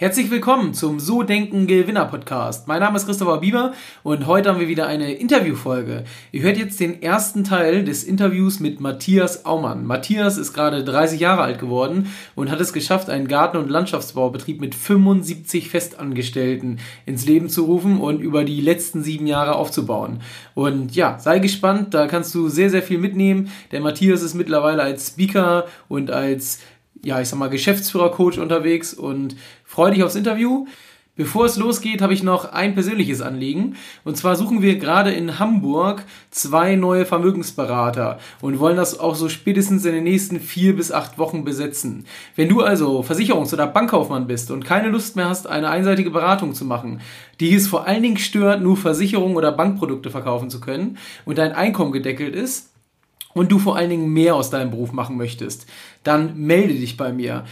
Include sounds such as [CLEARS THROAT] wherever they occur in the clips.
Herzlich willkommen zum So Denken Gewinner Podcast. Mein Name ist Christopher Bieber und heute haben wir wieder eine Interviewfolge. Ihr hört jetzt den ersten Teil des Interviews mit Matthias Aumann. Matthias ist gerade 30 Jahre alt geworden und hat es geschafft, einen Garten- und Landschaftsbaubetrieb mit 75 Festangestellten ins Leben zu rufen und über die letzten sieben Jahre aufzubauen. Und ja, sei gespannt, da kannst du sehr, sehr viel mitnehmen. Der Matthias ist mittlerweile als Speaker und als ja, ich sag mal, Geschäftsführer-Coach unterwegs und freue dich aufs Interview. Bevor es losgeht, habe ich noch ein persönliches Anliegen. Und zwar suchen wir gerade in Hamburg zwei neue Vermögensberater und wollen das auch so spätestens in den nächsten vier bis acht Wochen besetzen. Wenn du also Versicherungs- oder Bankkaufmann bist und keine Lust mehr hast, eine einseitige Beratung zu machen, die es vor allen Dingen stört, nur Versicherungen oder Bankprodukte verkaufen zu können und dein Einkommen gedeckelt ist, und du vor allen Dingen mehr aus deinem Beruf machen möchtest, dann melde dich bei mir.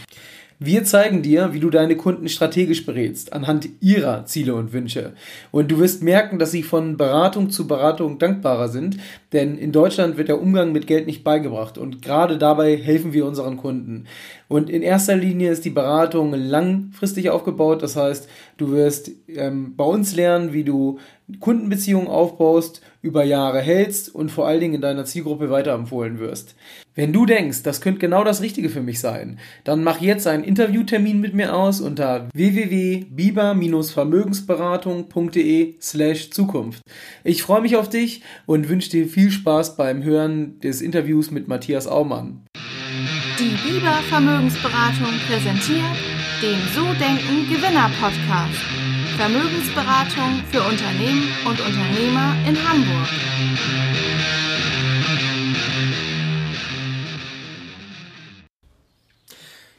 Wir zeigen dir, wie du deine Kunden strategisch berätst, anhand ihrer Ziele und Wünsche. Und du wirst merken, dass sie von Beratung zu Beratung dankbarer sind, denn in Deutschland wird der Umgang mit Geld nicht beigebracht und gerade dabei helfen wir unseren Kunden. Und in erster Linie ist die Beratung langfristig aufgebaut, das heißt, du wirst ähm, bei uns lernen, wie du Kundenbeziehungen aufbaust, über Jahre hältst und vor allen Dingen in deiner Zielgruppe weiterempfohlen wirst. Wenn du denkst, das könnte genau das Richtige für mich sein, dann mach jetzt einen Interviewtermin mit mir aus unter www.biber-vermögensberatung.de slash Zukunft. Ich freue mich auf dich und wünsche dir viel Spaß beim Hören des Interviews mit Matthias Aumann. Die Biber Vermögensberatung präsentiert den So Denken Gewinner Podcast. Vermögensberatung für Unternehmen und Unternehmer in Hamburg.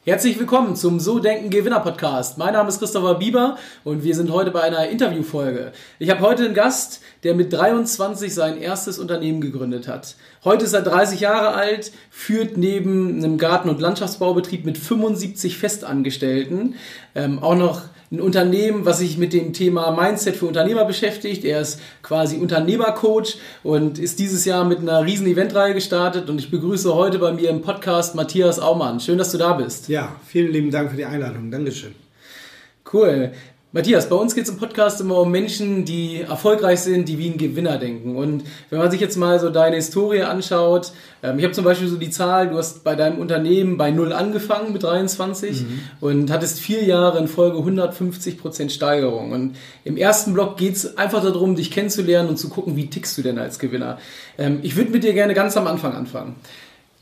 Herzlich willkommen zum So Denken Gewinner Podcast. Mein Name ist Christopher Bieber und wir sind heute bei einer Interviewfolge. Ich habe heute einen Gast, der mit 23 sein erstes Unternehmen gegründet hat. Heute ist er 30 Jahre alt, führt neben einem Garten- und Landschaftsbaubetrieb mit 75 Festangestellten ähm, auch noch ein Unternehmen, was sich mit dem Thema Mindset für Unternehmer beschäftigt. Er ist quasi Unternehmercoach und ist dieses Jahr mit einer riesen Eventreihe gestartet und ich begrüße heute bei mir im Podcast Matthias Aumann. Schön, dass du da bist. Ja, vielen lieben Dank für die Einladung. Dankeschön. Cool. Matthias, bei uns geht es im Podcast immer um Menschen, die erfolgreich sind, die wie ein Gewinner denken. Und wenn man sich jetzt mal so deine Historie anschaut, ähm, ich habe zum Beispiel so die Zahl, du hast bei deinem Unternehmen bei null angefangen mit 23 mhm. und hattest vier Jahre in Folge 150 Prozent Steigerung. Und im ersten Block geht es einfach darum, dich kennenzulernen und zu gucken, wie tickst du denn als Gewinner. Ähm, ich würde mit dir gerne ganz am Anfang anfangen.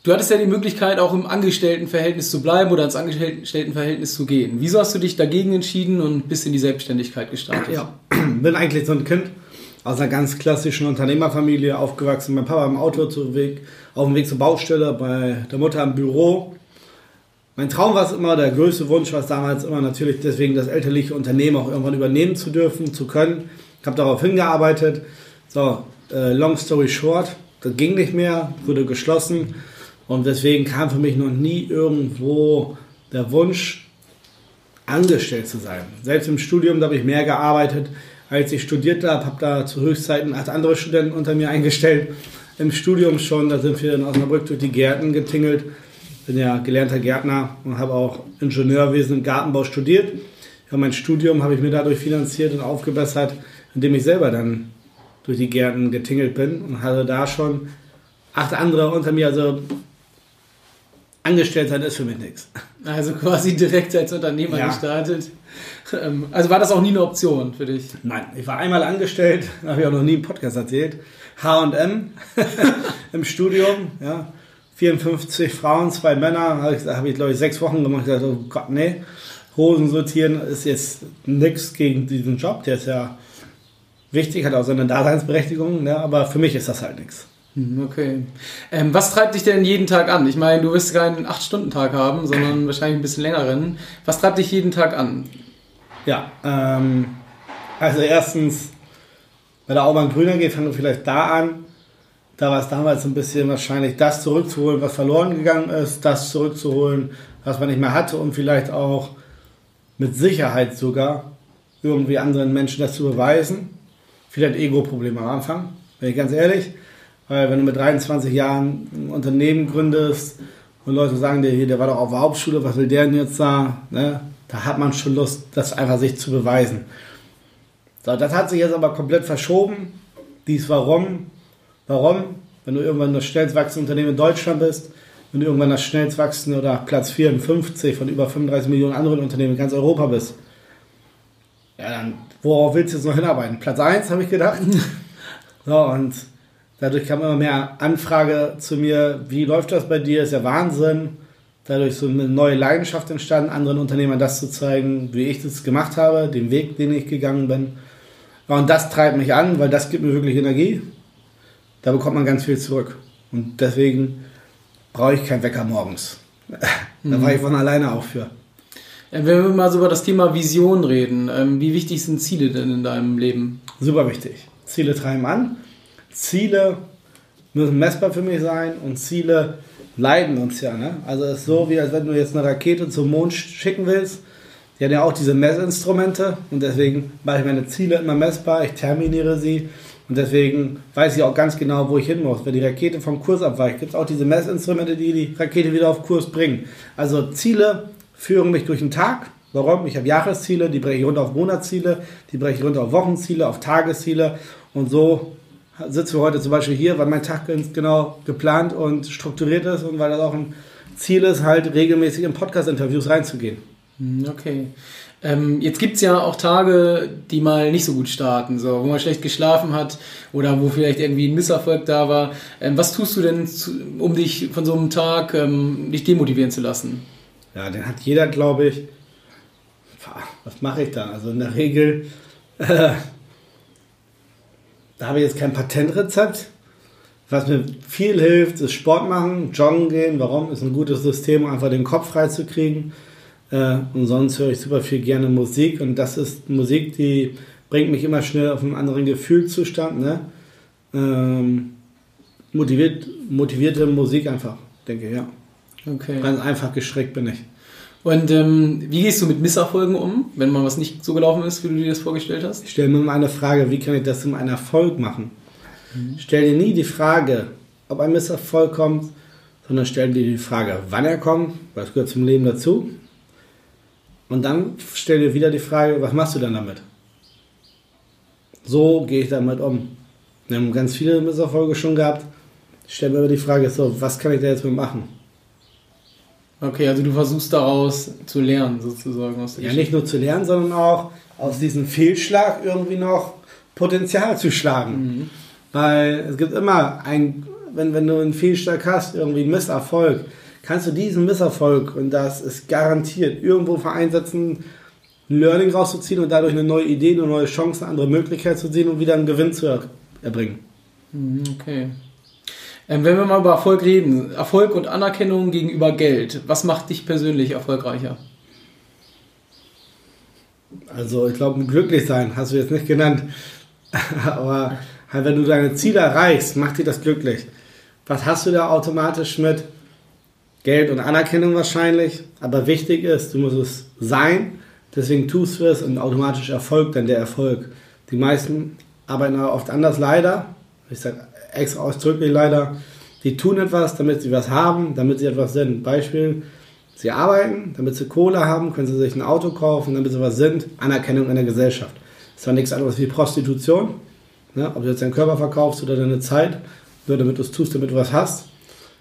Du hattest ja die Möglichkeit, auch im Angestelltenverhältnis zu bleiben oder ins Angestelltenverhältnis zu gehen. Wieso hast du dich dagegen entschieden und bist in die Selbstständigkeit gestartet? Ja, [CLEARS THROAT] bin eigentlich so ein Kind aus einer ganz klassischen Unternehmerfamilie aufgewachsen. Mein Papa im Auto zu Weg, auf dem Weg zur Baustelle, bei der Mutter im Büro. Mein Traum war es immer, der größte Wunsch war es damals immer natürlich deswegen, das elterliche Unternehmen auch irgendwann übernehmen zu dürfen, zu können. Ich habe darauf hingearbeitet. So, äh, long story short, das ging nicht mehr, wurde geschlossen. Und deswegen kam für mich noch nie irgendwo der Wunsch, angestellt zu sein. Selbst im Studium, da habe ich mehr gearbeitet, als ich studiert habe, habe da zu Höchstzeiten acht andere Studenten unter mir eingestellt. Im Studium schon, da sind wir in Osnabrück durch die Gärten getingelt. Bin ja gelernter Gärtner und habe auch Ingenieurwesen im Gartenbau studiert. Ja, mein Studium habe ich mir dadurch finanziert und aufgebessert, indem ich selber dann durch die Gärten getingelt bin und hatte da schon acht andere unter mir. Also angestellt sein ist für mich nichts. Also quasi direkt als Unternehmer ja. gestartet. Ähm, also war das auch nie eine Option für dich? Nein, ich war einmal angestellt, [LAUGHS] habe ich auch noch nie im Podcast erzählt. H&M [LAUGHS] im Studium, ja. 54 Frauen, zwei Männer, habe ich, hab ich glaube ich sechs Wochen gemacht. Ich dachte, oh Gott, nee, Hosen sortieren ist jetzt nichts gegen diesen Job. Der ist ja wichtig, hat auch seine Daseinsberechtigung, ne? aber für mich ist das halt nichts. Hm, okay. Ähm, was treibt dich denn jeden Tag an? Ich meine, du wirst keinen 8-Stunden-Tag haben, sondern wahrscheinlich ein bisschen längeren. Was treibt dich jeden Tag an? Ja, ähm, also erstens, bei der Aumann Grüner geht, fangen wir vielleicht da an. Da war es damals ein bisschen wahrscheinlich das zurückzuholen, was verloren gegangen ist, das zurückzuholen, was man nicht mehr hatte und vielleicht auch mit Sicherheit sogar irgendwie anderen Menschen das zu beweisen. Vielleicht Ego-Problem am Anfang, bin ich ganz ehrlich. Weil wenn du mit 23 Jahren ein Unternehmen gründest und Leute sagen dir, hier, der war doch auf der Hauptschule, was will der denn jetzt da? Ne? da hat man schon Lust, das einfach sich zu beweisen. So, das hat sich jetzt aber komplett verschoben. Dies warum? Warum? Wenn du irgendwann das schnellst wachsende Unternehmen in Deutschland bist, wenn du irgendwann das schnellst wachsende oder Platz 54 von über 35 Millionen anderen Unternehmen in ganz Europa bist, ja, dann worauf willst du jetzt noch hinarbeiten? Platz 1, habe ich gedacht. [LAUGHS] so, und dadurch kam immer mehr Anfrage zu mir, wie läuft das bei dir? Ist ja Wahnsinn. Dadurch so eine neue Leidenschaft entstanden, anderen Unternehmern das zu zeigen, wie ich das gemacht habe, den Weg, den ich gegangen bin. Und das treibt mich an, weil das gibt mir wirklich Energie. Da bekommt man ganz viel zurück. Und deswegen brauche ich keinen Wecker morgens. [LAUGHS] da mhm. war ich von alleine auch für. Wenn wir mal so über das Thema Vision reden, ähm, wie wichtig sind Ziele denn in deinem Leben? Super wichtig. Ziele treiben an. Ziele müssen messbar für mich sein und Ziele leiden uns ja. Ne? Also es ist so, wie als wenn du jetzt eine Rakete zum Mond schicken willst. Die haben ja auch diese Messinstrumente und deswegen mache ich meine Ziele immer messbar, ich terminiere sie und deswegen weiß ich auch ganz genau, wo ich hin muss. Wenn die Rakete vom Kurs abweicht, gibt es auch diese Messinstrumente, die die Rakete wieder auf Kurs bringen. Also Ziele führen mich durch den Tag. Warum? Ich habe Jahresziele, die breche ich runter auf Monatsziele, die breche ich runter auf Wochenziele, auf Tagesziele und so sitzen wir heute zum Beispiel hier, weil mein Tag ganz genau geplant und strukturiert ist und weil das auch ein Ziel ist, halt regelmäßig in Podcast-Interviews reinzugehen. Hm, okay. Ähm, jetzt gibt es ja auch Tage, die mal nicht so gut starten, so, wo man schlecht geschlafen hat oder wo vielleicht irgendwie ein Misserfolg da war. Ähm, was tust du denn, zu, um dich von so einem Tag ähm, nicht demotivieren zu lassen? Ja, den hat jeder, glaube ich. Was mache ich dann? Also in der Regel [LAUGHS] äh, da habe ich jetzt kein Patentrezept. Was mir viel hilft, ist Sport machen, joggen gehen. Warum? Ist ein gutes System, um einfach den Kopf frei zu kriegen. Äh, und sonst höre ich super viel gerne Musik. Und das ist Musik, die bringt mich immer schnell auf einen anderen Gefühlszustand. Ne? Ähm, motiviert, motivierte Musik einfach, denke ich, ja. Okay. Ganz einfach gestrickt bin ich. Und ähm, wie gehst du mit Misserfolgen um, wenn mal was nicht so gelaufen ist, wie du dir das vorgestellt hast? Ich stelle mir mal eine Frage, wie kann ich das zum einen Erfolg machen? Mhm. Stell dir nie die Frage, ob ein Misserfolg kommt, sondern stell dir die Frage, wann er kommt, weil das gehört zum Leben dazu. Und dann stell dir wieder die Frage, was machst du dann damit? So gehe ich damit um. Wir haben ganz viele Misserfolge schon gehabt. Ich stelle mir aber die Frage, so, was kann ich da jetzt mit machen? Okay, also du versuchst daraus zu lernen, sozusagen. Aus ja, nicht nur zu lernen, sondern auch aus diesem Fehlschlag irgendwie noch Potenzial zu schlagen. Mhm. Weil es gibt immer ein, wenn, wenn du einen Fehlschlag hast, irgendwie einen Misserfolg, kannst du diesen Misserfolg, und das ist garantiert, irgendwo vereinsetzen, ein Learning rauszuziehen und dadurch eine neue Idee, eine neue Chance, eine andere Möglichkeit zu sehen und wieder einen Gewinn zu erbringen. Mhm, okay. Ähm, wenn wir mal über Erfolg reden, Erfolg und Anerkennung gegenüber Geld, was macht dich persönlich erfolgreicher? Also ich glaube, glücklich sein hast du jetzt nicht genannt, [LAUGHS] aber halt, wenn du deine Ziele erreichst, macht dir das glücklich. Was hast du da automatisch mit? Geld und Anerkennung wahrscheinlich, aber wichtig ist, du musst es sein, deswegen tust du es und automatisch erfolgt dann der Erfolg. Die meisten arbeiten oft anders, leider. Ich sage extra ausdrücklich leider, die tun etwas, damit sie was haben, damit sie etwas sind. Beispiel, sie arbeiten, damit sie Kohle haben, können sie sich ein Auto kaufen, damit sie was sind, Anerkennung in der Gesellschaft. Das ist zwar nichts anderes wie Prostitution, ne? ob du jetzt deinen Körper verkaufst oder deine Zeit, nur damit du es tust, damit du was hast.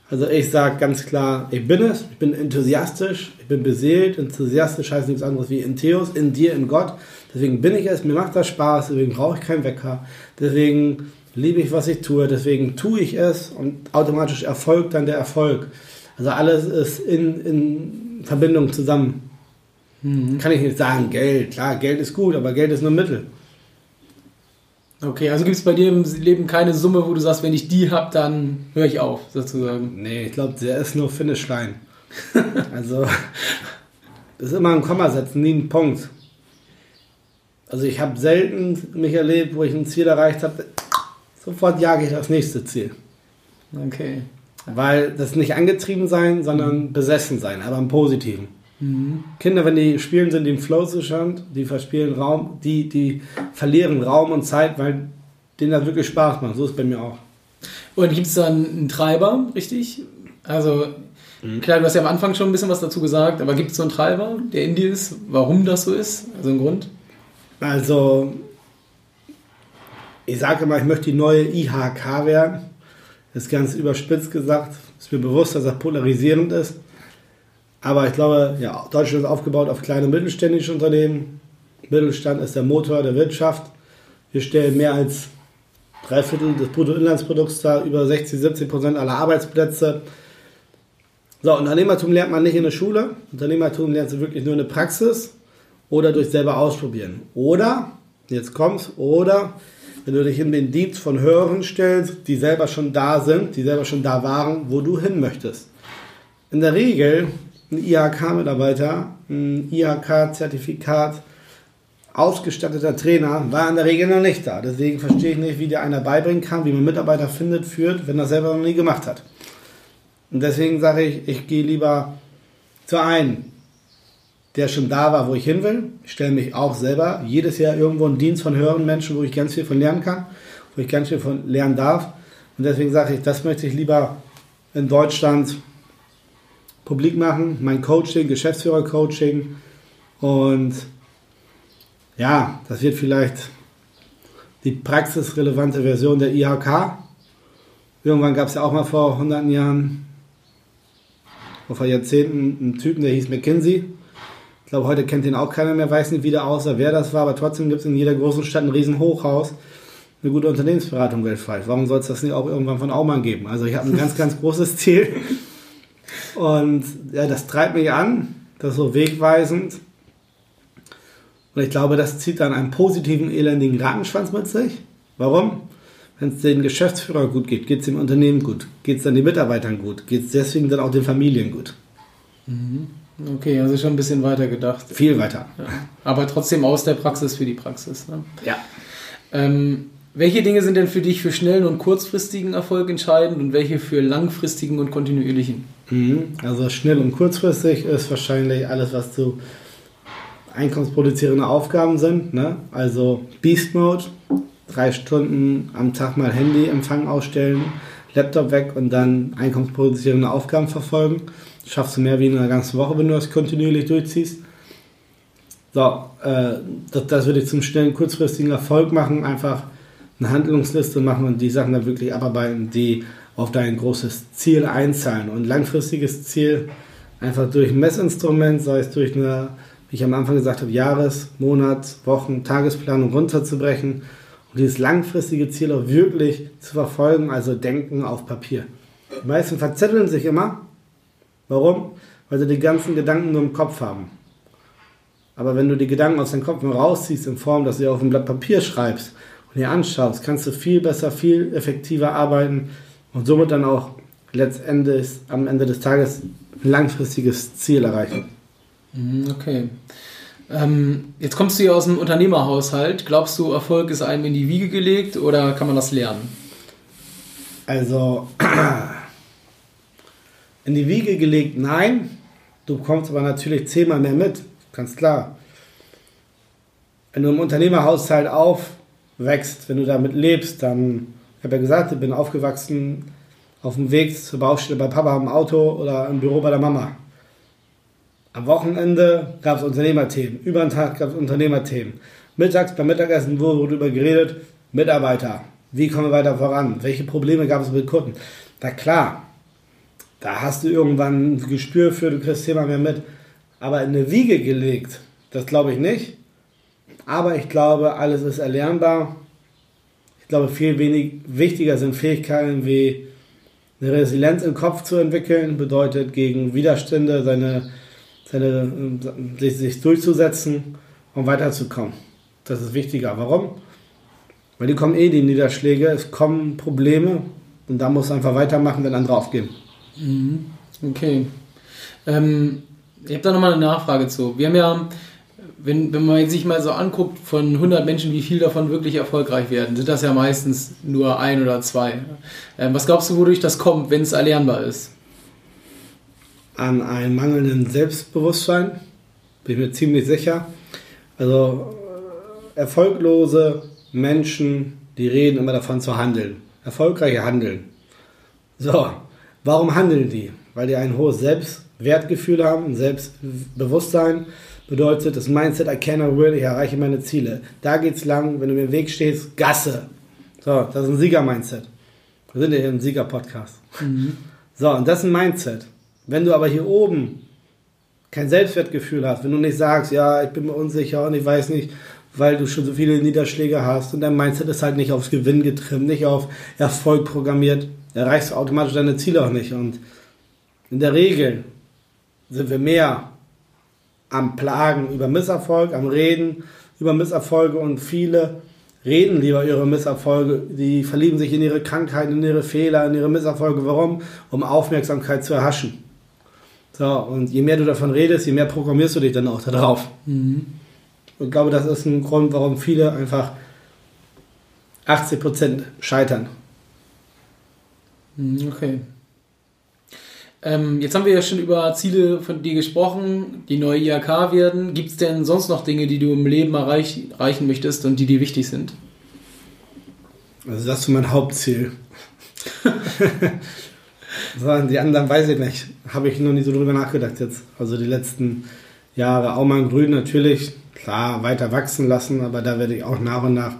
Also ich sage ganz klar, ich bin es, ich bin enthusiastisch, ich bin beseelt, enthusiastisch heißt nichts anderes wie in Theos, in dir, in Gott. Deswegen bin ich es, mir macht das Spaß, deswegen brauche ich keinen Wecker, deswegen liebe ich, was ich tue, deswegen tue ich es und automatisch erfolgt dann der Erfolg. Also alles ist in, in Verbindung zusammen. Mhm. Kann ich nicht sagen, Geld, klar, Geld ist gut, aber Geld ist nur Mittel. Okay, also gibt es bei dir im Leben keine Summe, wo du sagst, wenn ich die habe, dann höre ich auf, sozusagen. Nee, ich glaube, der ist nur Finishline. [LAUGHS] also, das ist immer ein Komma setzen, nie ein Punkt. Also ich habe selten mich erlebt, wo ich ein Ziel erreicht habe, sofort jage ich das nächste Ziel. Okay. Weil das nicht angetrieben sein, sondern besessen sein, aber im Positiven. Mhm. Kinder, wenn die spielen, sind die im Flow-Zustand, die verspielen Raum, die, die verlieren Raum und Zeit, weil denen das wirklich Spaß macht. So ist es bei mir auch. Und gibt es dann einen Treiber, richtig? Also Klar, du hast ja am Anfang schon ein bisschen was dazu gesagt, aber gibt es so einen Treiber, der in dir ist, warum das so ist? Also ein Grund? Also, ich sage immer, ich möchte die neue IHK werden. Das ist ganz überspitzt gesagt. Ist mir bewusst, dass das polarisierend ist. Aber ich glaube, ja, Deutschland ist aufgebaut auf kleine und mittelständische Unternehmen. Mittelstand ist der Motor der Wirtschaft. Wir stellen mehr als drei Viertel des Bruttoinlandsprodukts dar, über 60, 70 Prozent aller Arbeitsplätze. So, Unternehmertum lernt man nicht in der Schule. Unternehmertum lernst du wirklich nur in der Praxis oder durch selber ausprobieren. Oder, jetzt kommt's, oder wenn du dich in den Dienst von Hörern stellst, die selber schon da sind, die selber schon da waren, wo du hin möchtest. In der Regel ein IHK-Mitarbeiter, ein IHK-Zertifikat, ausgestatteter Trainer war in der Regel noch nicht da. Deswegen verstehe ich nicht, wie dir einer beibringen kann, wie man Mitarbeiter findet, führt, wenn er selber noch nie gemacht hat. Und deswegen sage ich, ich gehe lieber zu einem, der schon da war, wo ich hin will. Ich stelle mich auch selber jedes Jahr irgendwo einen Dienst von höheren Menschen, wo ich ganz viel von lernen kann, wo ich ganz viel von lernen darf. Und deswegen sage ich, das möchte ich lieber in Deutschland publik machen. Mein Coaching, Geschäftsführer-Coaching. Und ja, das wird vielleicht die praxisrelevante Version der IHK. Irgendwann gab es ja auch mal vor hunderten Jahren, vor Jahrzehnten, einen Typen, der hieß McKinsey. Ich glaube, heute kennt den auch keiner mehr, weiß nicht wieder außer wer das war, aber trotzdem gibt es in jeder großen Stadt ein riesen Hochhaus, eine gute Unternehmensberatung weltweit. Warum soll es das nicht auch irgendwann von Aumann geben? Also ich habe ein ganz, ganz großes [LAUGHS] Ziel und ja, das treibt mich an, das ist so wegweisend. Und ich glaube, das zieht dann einen positiven, elendigen Rattenschwanz mit sich. Warum? Wenn es den Geschäftsführer gut geht, geht es dem Unternehmen gut, geht es dann den Mitarbeitern gut, geht es deswegen dann auch den Familien gut. Mhm. Okay, also schon ein bisschen weiter gedacht. Viel weiter. Ja. Aber trotzdem aus der Praxis für die Praxis. Ne? Ja. Ähm, welche Dinge sind denn für dich für schnellen und kurzfristigen Erfolg entscheidend und welche für langfristigen und kontinuierlichen? Mhm. Also schnell und kurzfristig ist wahrscheinlich alles, was so einkommensproduzierende Aufgaben sind. Ne? Also Beast Mode, drei Stunden am Tag mal Handyempfang ausstellen, Laptop weg und dann einkommensproduzierende Aufgaben verfolgen schaffst du mehr wie in einer ganzen Woche, wenn du das kontinuierlich durchziehst. So, äh, das, das würde ich zum schnellen, kurzfristigen Erfolg machen. Einfach eine Handlungsliste machen und die Sachen dann wirklich abarbeiten, die auf dein großes Ziel einzahlen. Und langfristiges Ziel einfach durch ein Messinstrument, sei es durch eine, wie ich am Anfang gesagt habe, Jahres-, Monats-, Wochen-, Tagesplanung runterzubrechen und dieses langfristige Ziel auch wirklich zu verfolgen, also denken auf Papier. Die meisten verzetteln sich immer Warum? Weil sie die ganzen Gedanken nur im Kopf haben. Aber wenn du die Gedanken aus deinem Kopf rausziehst in Form, dass du auf ein Blatt Papier schreibst und dir anschaust, kannst du viel besser, viel effektiver arbeiten und somit dann auch letztendlich am Ende des Tages ein langfristiges Ziel erreichen. Mhm, okay. Ähm, jetzt kommst du ja aus einem Unternehmerhaushalt. Glaubst du, Erfolg ist einem in die Wiege gelegt oder kann man das lernen? Also, [CLEARS THROAT] in die Wiege gelegt, nein. Du bekommst aber natürlich zehnmal mehr mit, ganz klar. Wenn du im Unternehmerhaushalt aufwächst, wenn du damit lebst, dann, ich habe ja gesagt, ich bin aufgewachsen auf dem Weg zur Baustelle bei Papa im Auto oder im Büro bei der Mama. Am Wochenende gab es Unternehmerthemen, über den Tag gab es Unternehmerthemen. Mittags beim Mittagessen wurde darüber geredet, Mitarbeiter, wie kommen wir weiter voran, welche Probleme gab es mit Kunden. Na klar, da hast du irgendwann ein Gespür für, du kriegst Thema mehr mit. Aber in eine Wiege gelegt, das glaube ich nicht. Aber ich glaube, alles ist erlernbar. Ich glaube, viel wenig, wichtiger sind Fähigkeiten wie eine Resilienz im Kopf zu entwickeln, bedeutet gegen Widerstände seine, seine, sich, sich durchzusetzen und weiterzukommen. Das ist wichtiger. Warum? Weil die kommen eh die Niederschläge, es kommen Probleme und da muss einfach weitermachen, wenn andere aufgeben. Mhm. Okay. Ähm, ich habe da nochmal eine Nachfrage zu. Wir haben ja, wenn, wenn man sich mal so anguckt, von 100 Menschen, wie viel davon wirklich erfolgreich werden, sind das ja meistens nur ein oder zwei. Ähm, was glaubst du, wodurch das kommt, wenn es erlernbar ist? An einem mangelnden Selbstbewusstsein, bin ich mir ziemlich sicher. Also äh, erfolglose Menschen, die reden immer davon zu handeln. Erfolgreiche handeln. So, Warum handeln die? weil die ein hohes Selbstwertgefühl haben, ein Selbstbewusstsein. Bedeutet, das Mindset, I will, ich erreiche meine Ziele. Da geht's lang, wenn du mir im Weg stehst, Gasse. So, das ist ein Sieger-Mindset. Wir sind ja hier im Sieger-Podcast. Mhm. So, und das ist ein Mindset. Wenn du aber hier oben kein Selbstwertgefühl hast, wenn du nicht sagst, ja, ich bin mir unsicher und ich weiß nicht, weil du schon so viele Niederschläge hast und dein Mindset ist halt nicht aufs Gewinn getrimmt, nicht auf Erfolg programmiert, erreichst du automatisch deine Ziele auch nicht. Und in der Regel sind wir mehr am Plagen über Misserfolg, am Reden über Misserfolge und viele reden lieber ihre Misserfolge, die verlieben sich in ihre Krankheiten, in ihre Fehler, in ihre Misserfolge. Warum? Um Aufmerksamkeit zu erhaschen. So, und je mehr du davon redest, je mehr programmierst du dich dann auch darauf. Mhm. Ich glaube, das ist ein Grund, warum viele einfach 80% scheitern. Mhm, okay. Ähm, jetzt haben wir ja schon über Ziele von dir gesprochen, die neue IHK werden. Gibt es denn sonst noch Dinge, die du im Leben erreich, erreichen möchtest und die dir wichtig sind? Also das ist mein Hauptziel. [LAUGHS] so, die anderen weiß ich nicht. Habe ich noch nie so drüber nachgedacht jetzt. Also die letzten Jahre. Aumann Grün natürlich, klar, weiter wachsen lassen, aber da werde ich auch nach und nach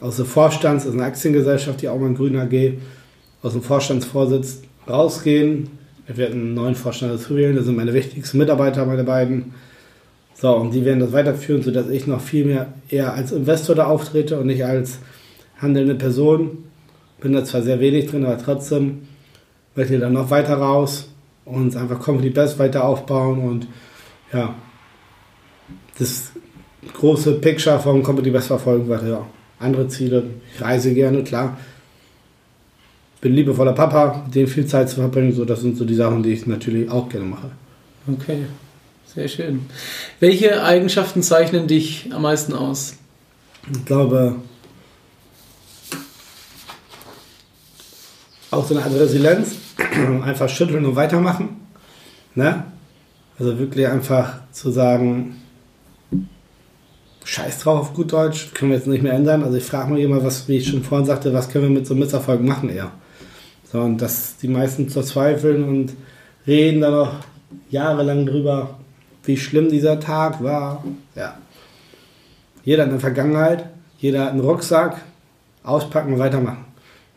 aus dem Vorstand, das ist eine Aktiengesellschaft, die Aumann Grün AG, aus dem Vorstandsvorsitz rausgehen. Wir werden einen neuen Vorstand dazu wählen. Das sind meine wichtigsten Mitarbeiter, meine beiden. So, und die werden das weiterführen, sodass ich noch viel mehr eher als Investor da auftrete und nicht als handelnde Person. Bin da zwar sehr wenig drin, aber trotzdem möchte ich dann noch weiter raus und einfach Company Best weiter aufbauen und ja, das große Picture von Company Best verfolgen weiter. Ja. Andere Ziele, ich reise gerne, klar bin liebevoller Papa, mit dem viel Zeit zu verbringen. So, das sind so die Sachen, die ich natürlich auch gerne mache. Okay, sehr schön. Welche Eigenschaften zeichnen dich am meisten aus? Ich glaube, auch so eine Art Resilienz, [CLEARS THROAT] einfach schütteln und weitermachen. Ne? Also wirklich einfach zu sagen, Scheiß drauf auf gut Deutsch, können wir jetzt nicht mehr ändern. Also ich frage mich immer, was, wie ich schon vorhin sagte, was können wir mit so einem Misserfolg machen eher. So, und dass die meisten verzweifeln und reden dann noch jahrelang drüber, wie schlimm dieser Tag war. Ja. Jeder hat eine Vergangenheit, jeder hat einen Rucksack, auspacken und weitermachen.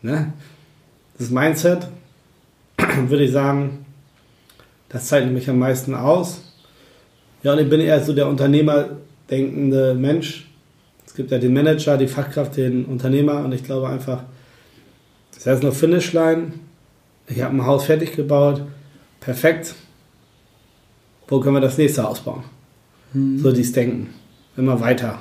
Ne? Das Mindset, [CLEARS THROAT] würde ich sagen, das zeichnet mich am meisten aus. Ja, und ich bin eher so der unternehmerdenkende Mensch. Es gibt ja den Manager, die Fachkraft, den Unternehmer und ich glaube einfach, das heißt nur Finishline. Ich habe ein Haus fertig gebaut. Perfekt. Wo können wir das nächste ausbauen? Mhm. So dies Denken. Immer weiter.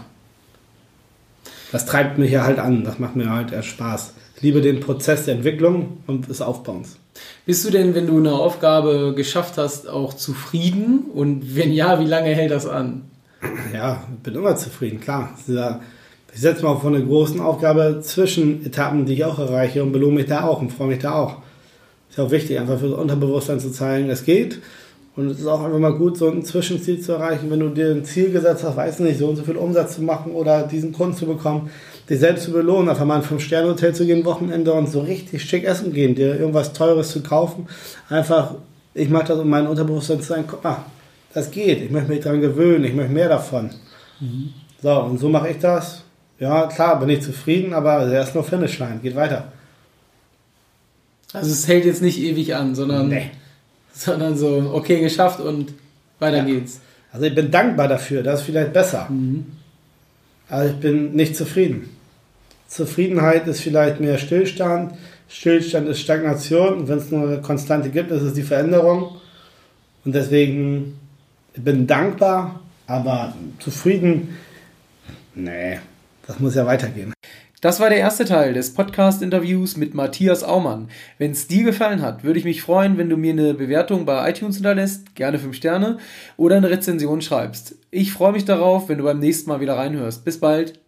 Das treibt mich ja halt an. Das macht mir halt erst Spaß. Ich liebe den Prozess der Entwicklung und des Aufbauens. Bist du denn, wenn du eine Aufgabe geschafft hast, auch zufrieden? Und wenn ja, wie lange hält das an? [CLEARS THROAT] Ja, bin immer zufrieden, klar. Ich setze mal vor eine großen Aufgabe zwischen Etappen, die ich auch erreiche und belohne mich da auch und freue mich da auch. Ist auch wichtig, einfach für das Unterbewusstsein zu zeigen, es geht. Und es ist auch einfach mal gut, so ein Zwischenziel zu erreichen, wenn du dir ein Ziel gesetzt hast, weiß nicht, so und so viel Umsatz zu machen oder diesen Kunden zu bekommen, dich selbst zu belohnen, einfach mal in ein Fünf-Sterne-Hotel zu gehen, Wochenende und so richtig schick essen gehen, dir irgendwas Teures zu kaufen. Einfach, ich mache das, um mein Unterbewusstsein zu sagen, guck mal, das geht, ich möchte mich daran gewöhnen, ich möchte mehr davon. Mhm. So, und so mache ich das ja, klar, bin ich zufrieden, aber er ist nur Finishline, geht weiter. Also es hält jetzt nicht ewig an, sondern, nee. sondern so, okay, geschafft und weiter ja. geht's. Also ich bin dankbar dafür, das ist vielleicht besser. Mhm. Aber ich bin nicht zufrieden. Zufriedenheit ist vielleicht mehr Stillstand. Stillstand ist Stagnation. Wenn es nur eine Konstante gibt, ist es die Veränderung. Und deswegen, bin dankbar, aber zufrieden, nee, das muss ja weitergehen. Das war der erste Teil des Podcast-Interviews mit Matthias Aumann. Wenn es dir gefallen hat, würde ich mich freuen, wenn du mir eine Bewertung bei iTunes hinterlässt, gerne 5 Sterne, oder eine Rezension schreibst. Ich freue mich darauf, wenn du beim nächsten Mal wieder reinhörst. Bis bald.